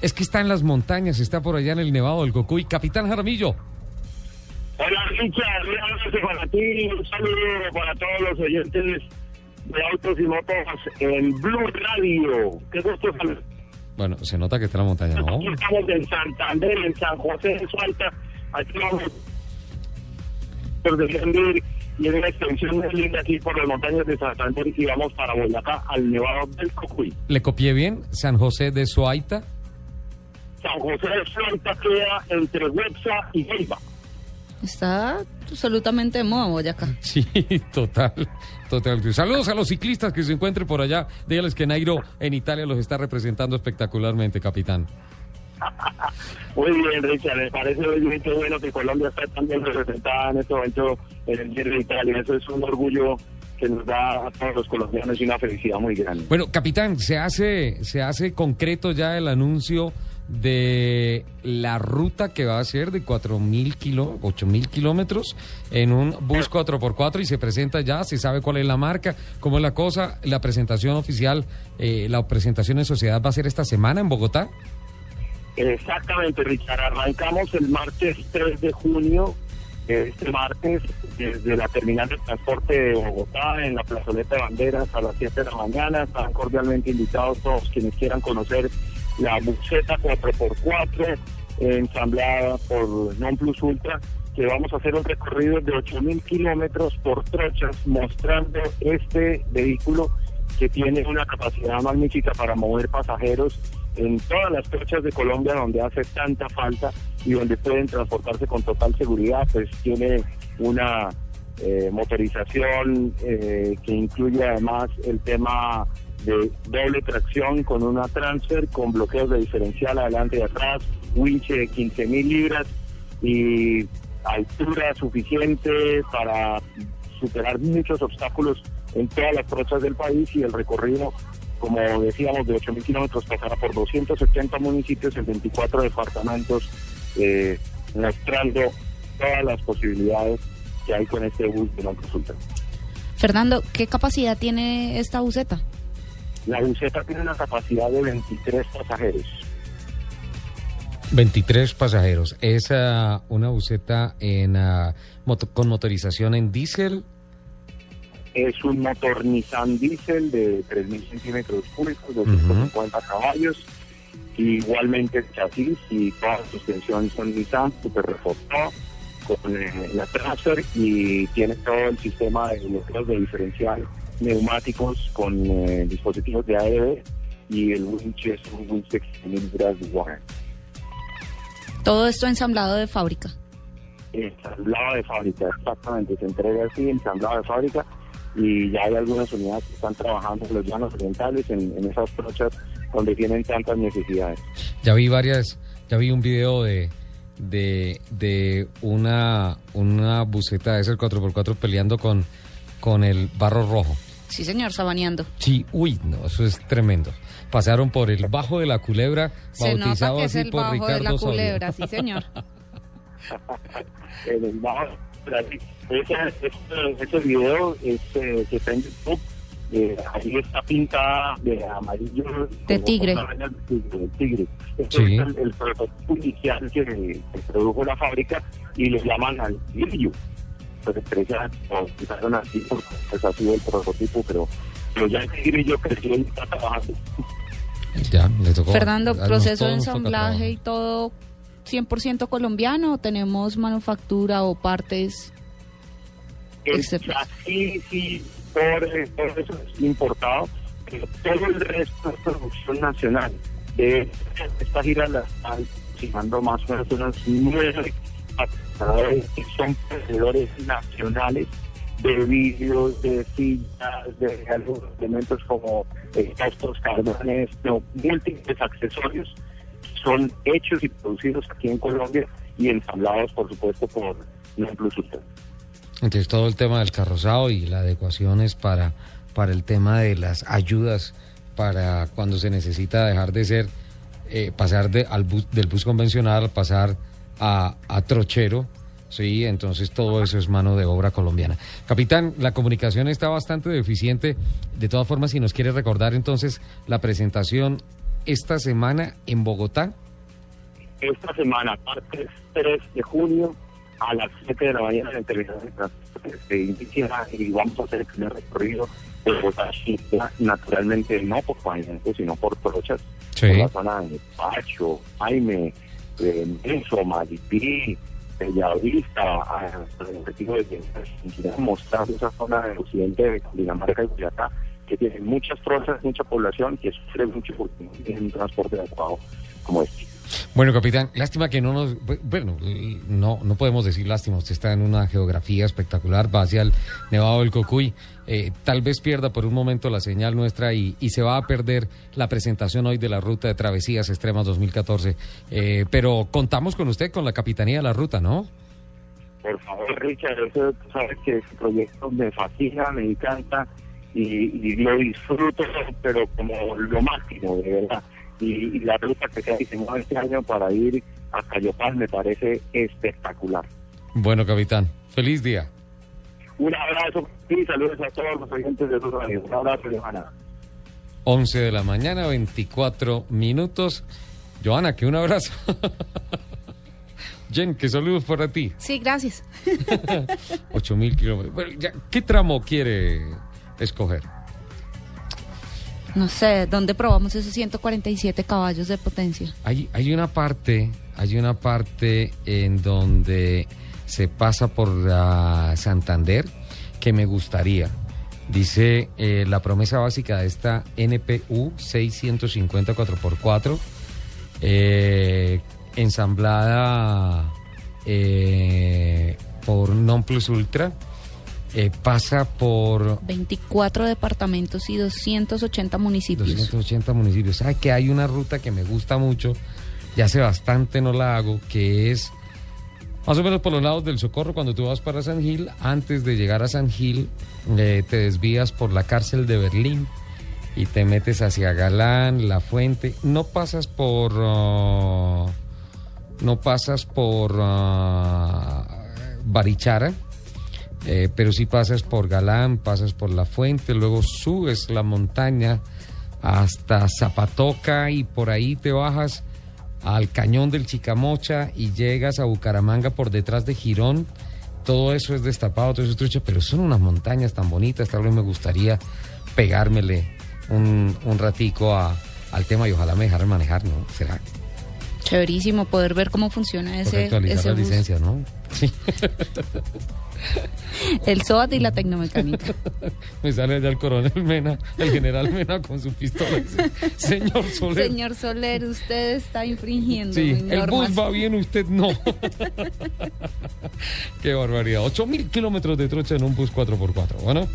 es que está en las montañas, está por allá en el Nevado del Cocuy. Capitán Jaramillo. Hola, Richard. Un abrazo para ti, un saludo para todos los oyentes de Autos y Motos en Blue Radio. Qué gusto saludar. Bueno, se nota que está en la montaña, ¿no? Aquí estamos en Santander, en San José de Sualta. Aquí vamos por defender y en una extensión muy linda aquí por las montañas de Santander y vamos para Boyacá, al Nevado del Cocuy. ¿Le copié bien? San José de Suaita. San José de Suelta queda entre Websa y Gelba. Está absolutamente de moda Boyacá. Sí, total, total. Saludos a los ciclistas que se encuentren por allá. Dígales que Nairo en Italia los está representando espectacularmente, capitán. Muy bien, Richard. Me parece muy bueno que Colombia está también representada en este momento en el Giro de Italia. Eso es un orgullo que nos da a todos los colombianos y una felicidad muy grande. Bueno, capitán, se hace, se hace concreto ya el anuncio de la ruta que va a ser de 4.000 kilo, 8.000 kilómetros en un bus 4x4 y se presenta ya, se sabe cuál es la marca, cómo es la cosa, la presentación oficial, eh, la presentación en sociedad va a ser esta semana en Bogotá. Exactamente, Richard. Arrancamos el martes 3 de junio, este martes, desde la terminal de transporte de Bogotá, en la plazoleta de banderas, a las 7 de la mañana. Están cordialmente invitados todos quienes quieran conocer la buceta 4x4 ensamblada por Non Plus Ultra, que vamos a hacer un recorrido de 8.000 kilómetros por trochas, mostrando este vehículo que tiene una capacidad magnífica para mover pasajeros en todas las trochas de Colombia donde hace tanta falta y donde pueden transportarse con total seguridad, pues tiene una eh, motorización eh, que incluye además el tema de doble tracción con una transfer, con bloqueos de diferencial adelante y atrás, winche de 15 mil libras y altura suficiente para superar muchos obstáculos en todas las trochas del país y el recorrido, como decíamos, de 8 mil kilómetros pasará por 270 municipios en 24 departamentos, eh, mostrando todas las posibilidades que hay con este bus de la consulta. Fernando, ¿qué capacidad tiene esta buseta? La buseta tiene una capacidad de 23 pasajeros. 23 pasajeros. ¿Es uh, una buseta en, uh, moto con motorización en diésel? Es un motor Nissan diésel de 3.000 centímetros cúbicos, 250 uh -huh. caballos. Igualmente el chasis y toda la suspensión son Nissan, super reforzado con eh, la transfer y tiene todo el sistema de bloqueos de diferencial neumáticos con eh, dispositivos de AEB y el winch es un winch de 6000 de Warren. Todo esto ensamblado de fábrica. Ensamblado de fábrica, exactamente. Se entrega así, ensamblado de fábrica y ya hay algunas unidades que están trabajando en los llanos orientales, en, en esas trochas donde tienen tantas necesidades. Ya vi varias, ya vi un video de, de, de una, una buceta de ese 4x4 peleando con, con el barro rojo. Sí, señor, sabaneando. Sí, uy, no, eso es tremendo. Pasaron por el bajo de la culebra, Se bautizado nota que es así el por bajo Ricardo de la culebra, sí, señor. en el bajo, ese, ese, ese video es, eh, que está en YouTube, eh, ahí está pintada de amarillo. De como tigre. con rayas de tigre. de tigre. Este Sí. es el, el prototipo inicial que, que produjo la fábrica y le llaman al grillo. Pues empresa bautizaron así porque pues, ha sido el prototipo, pero, pero ya el grillo creció y está trabajando. Ya, le tocó. Fernando, proceso de ensamblaje y todo 100% colombiano o tenemos manufactura o partes El Excepto- chasis sí, por, eh, por eso es importado, pero todo el resto es producción nacional. De esta gira la están aproximando más o menos unos nueve patrocinadores que son proveedores nacionales de vidrios, de sillas, de algunos elementos como estos carbones, no, múltiples accesorios son hechos y producidos aquí en Colombia y ensamblados, por supuesto, por Non Plus Ultra. Entonces todo el tema del carrozado y la adecuación es para, para el tema de las ayudas para cuando se necesita dejar de ser, eh, pasar de, al bus, del bus convencional, pasar a, a trochero, sí, entonces todo eso es mano de obra colombiana. Capitán, la comunicación está bastante deficiente, de todas formas, si nos quiere recordar entonces la presentación esta semana en Bogotá. Esta semana, martes 3 de junio, a las 7 de la mañana en el terminal de transporte y vamos a hacer el primer recorrido de Bogotá naturalmente no por pavimento, sino por trochas, Sí. por la zona de Pacho, Jaime, Menso, Maripí, Bellavista, a- el objetivo de mostrar esa zona del occidente de Dinamarca y Boyacá, que tiene muchas trochas, mucha población, que sufre mucho porque no tiene un transporte adecuado como este. Bueno, capitán, lástima que no nos... Bueno, no, no podemos decir lástima, usted está en una geografía espectacular, va hacia el Nevado del Cocuy, eh, tal vez pierda por un momento la señal nuestra y, y se va a perder la presentación hoy de la Ruta de Travesías Extremas 2014, Eh, pero contamos con usted, con la Capitanía de la Ruta, ¿no? Por favor, Richard, eso, sabes que ese proyecto me fascina, me encanta y lo disfruto, pero como lo máximo, de verdad. Y, y la ruta que se ha diseñado este año para ir a Cayopal me parece espectacular. Bueno, capitán, feliz día. Un abrazo y saludos a todos los oyentes de tu radio. Un abrazo, Johanna. 11 de la mañana, 24 minutos. Joana, que un abrazo. Jen, que saludos para ti. Sí, gracias. 8 mil kilómetros. Bueno, ya, ¿Qué tramo quiere escoger? No sé, ¿dónde probamos esos 147 caballos de potencia? Hay, hay una parte, hay una parte en donde se pasa por Santander que me gustaría. Dice eh, la promesa básica de esta NPU 650 4x4, eh, ensamblada eh, por Non Plus Ultra, eh, pasa por 24 departamentos y 280 municipios. 280 municipios. ¿Sabe que hay una ruta que me gusta mucho? Ya hace bastante no la hago, que es más o menos por los lados del Socorro, cuando tú vas para San Gil, antes de llegar a San Gil, eh, te desvías por la cárcel de Berlín y te metes hacia Galán, La Fuente. No pasas por... ah, no pasas por ah, Barichara, eh, pero sí pasas por Galán, pasas por La Fuente, luego subes la montaña hasta Zapatoca y por ahí te bajas al cañón del Chicamocha y llegas a Bucaramanga por detrás de Girón. Todo eso es destapado, todo eso es trucha, pero son unas montañas tan bonitas, tal vez me gustaría pegármele un, un ratico a- al tema y ojalá me dejaran manejar, ¿no? Será Chéverísimo poder ver cómo funciona ese, actualizar ese la bus. licencia, ¿no? Sí, El SOAT y la tecnomecánica. me sale allá el coronel Mena, el general Mena con su pistola. dice, Señor Soler, Señor Soler, usted está infringiendo Sí, el bus va bien, usted no. Qué barbaridad. 8 mil kilómetros de trocha en un bus 4x4. Bueno.